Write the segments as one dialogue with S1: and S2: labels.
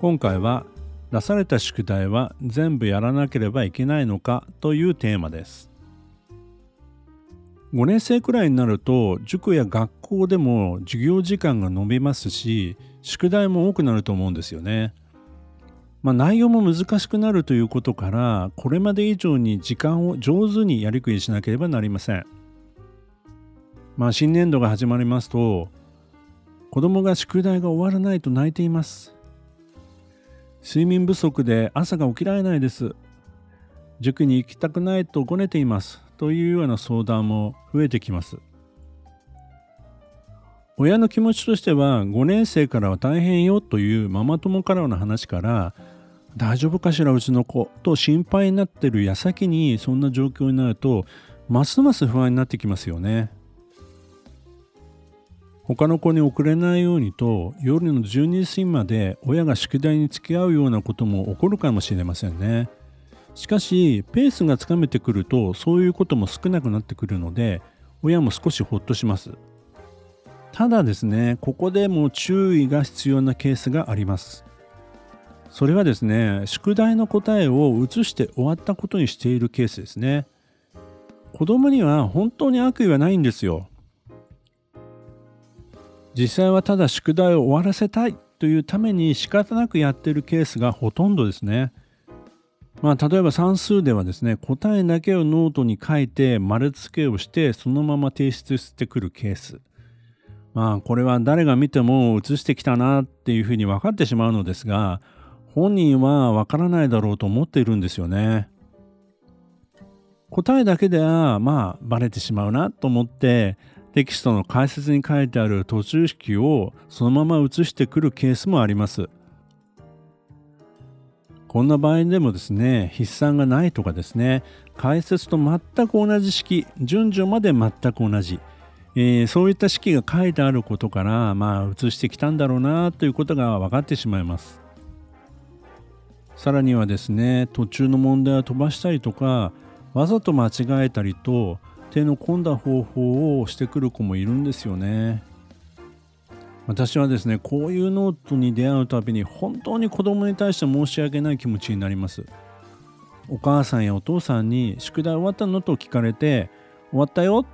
S1: 今回は出された宿題は全部やらなければいけないのかというテーマです5年生くらいになると塾や学校でも授業時間が延びますし宿題も多くなると思うんですよね。まあ、内容も難しくなるということからこれまで以上に時間を上手にやりくりしなければなりません。まあ新年度が始まりますと子供が宿題が終わらないと泣いています。睡眠不足で朝が起きられないです。塾に行きたくないとごねています。というような相談も増えてきます。親の気持ちとしては5年生からは大変よというママ友からの話から大丈夫かしらうちの子と心配になってる矢先にそんな状況になるとますます不安になってきますよね。他の子に遅れないようにと夜の12時過ぎまで親が宿題に付き合うようなことも起こるかもしれませんね。しかしペースがつかめてくるとそういうことも少なくなってくるので親も少しほっとします。ただですねここでも注意が必要なケースがあります。それはですね宿題の答えを移して終わったことにしているケースですね。子供には本当に悪意はないんですよ。実際はただ宿題を終わらせたいというために仕方なくやっているケースがほとんどですね。まあ、例えば算数ではですね答えだけをノートに書いて丸付けをしてそのまま提出してくるケース。まあこれは誰が見ても写してきたなっていうふうに分かってしまうのですが本人は分からないだろうと思っているんですよね。答えだけではまあバレてしまうなと思ってテキストの解説に書いてある途中式をそのまま写してくるケースもあります。こんな場合でもですね、筆算がないとかですね、解説と全く同じ式、順序まで全く同じ、えー、そういった式が書いてあることから、まあ、写してきたんだろうなということが分かってしまいます。さらにはですね、途中の問題を飛ばしたりとか、わざと間違えたりと、手の込んだ方法をしてくる子もいるんですよね。私はですね、こういうノートに出会うたびに本当に子供に対して申し訳ない気持ちになります。お母さんやお父さんに宿題終わったのと聞かれて、終わったよ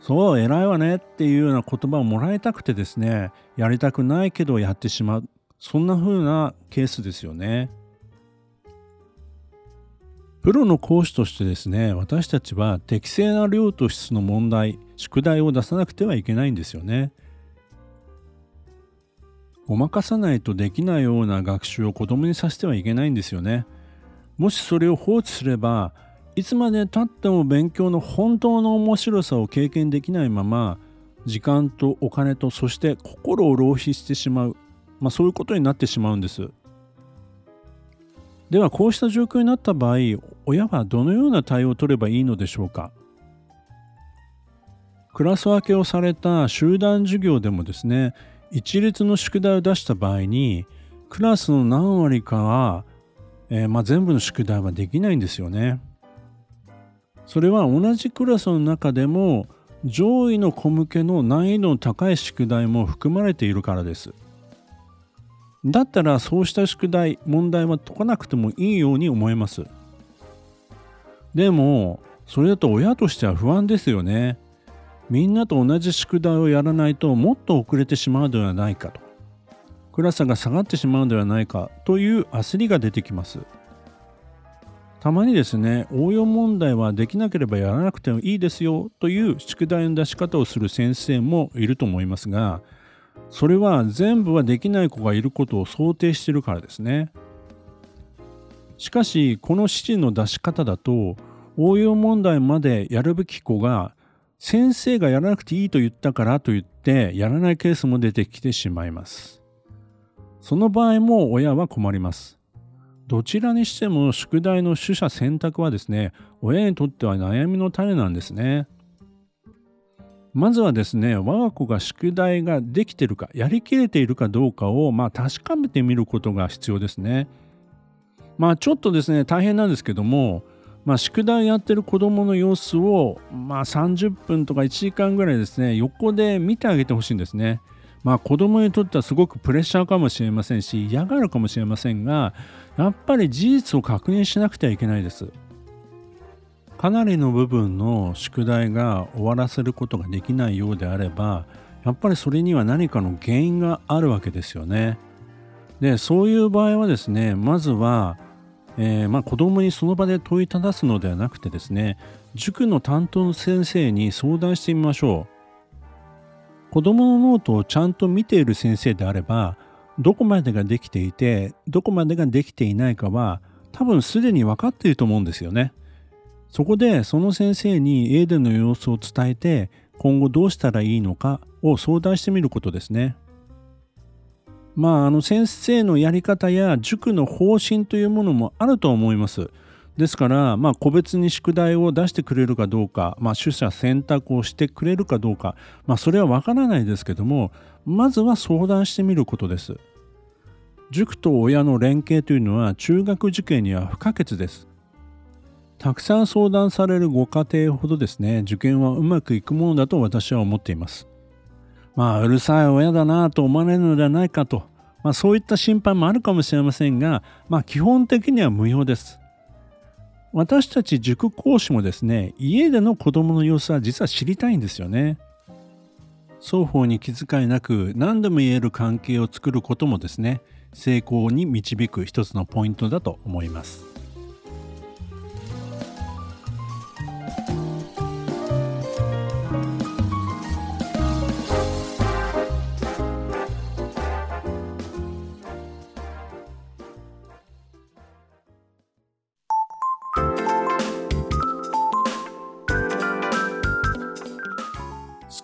S1: そう、偉いわねっていうような言葉をもらいたくてですね、やりたくないけどやってしまう。そんな風なケースですよね。プロの講師としてですね私たちは適正な量と質の問題宿題を出さなくてはいけないんですよね。ごまかさないとできないような学習を子供にさせてはいけないんですよね。もしそれを放置すればいつまでたっても勉強の本当の面白さを経験できないまま時間とお金とそして心を浪費してしまう、まあ、そういうことになってしまうんです。ではこうした状況になった場合親はどのような対応を取ればいいのでしょうか？クラス分けをされた集団授業でもですね一律の宿題を出した場合にクラスの何割かは、えー、まあ、全部の宿題はできないんですよね。それは同じクラスの中でも上位の子向けの難易度の高い宿題も含まれているからです。だったらそうした宿題問題は解かなくてもいいように思えます。でもそれだと親としては不安ですよね。みんなと同じ宿題をやらないともっと遅れてしまうのではないかと。クラスが下がってしまうのではないかという焦りが出てきます。たまにですね応用問題はできなければやらなくてもいいですよという宿題の出し方をする先生もいると思いますがそれは全部はできない子がいることを想定してるからですね。しかしこの指示の出し方だと応用問題までやるべき子が先生がやらなくていいと言ったからと言ってやらないケースも出てきてしまいます。その場合も親は困ります。どちらにしても宿題の取捨選択はですね、親にとっては悩みの種なんですね。まずはですね、我が子が宿題ができてるか、やりきれているかどうかを、まあ、確かめてみることが必要ですね。まあ、ちょっとですね、大変なんですけども、まあ、宿題やってる子供の様子を、まあ、30分とか1時間ぐらいですね、横で見てあげてほしいんですね。まあ、子供にとってはすごくプレッシャーかもしれませんし、嫌がるかもしれませんが、やっぱり事実を確認しなくてはいけないです。かなりの部分の宿題が終わらせることができないようであればやっぱりそれには何かの原因があるわけですよね。でそういう場合はですねまずは、えー、まあ、子供にその場で問いただすのではなくてですね塾の担当の先生に相談してみましょう。子供のノートをちゃんと見ている先生であればどこまでができていてどこまでができていないかは多分すでに分かっていると思うんですよね。そこでその先生に A での様子を伝えて今後どうしたらいいのかを相談してみることですね。まあ、あの先生のやり方や塾の方針というものもあると思います。ですから、まあ、個別に宿題を出してくれるかどうか、まあ、取捨選択をしてくれるかどうか、まあ、それはわからないですけども、まずは相談してみることです。塾と親の連携というのは中学受験には不可欠です。たくさん相談されるご家庭ほどですね、受験はうまくいくものだと私は思っています。まあ、うるさい親だなと思われるのではないかと、まあ、そういった心配もあるかもしれませんが、まあ、基本的には無用です。私たち塾講師もですね、家での子供の様子は実は知りたいんですよね。双方に気遣いなく何でも言える関係を作ることもですね、成功に導く一つのポイントだと思います。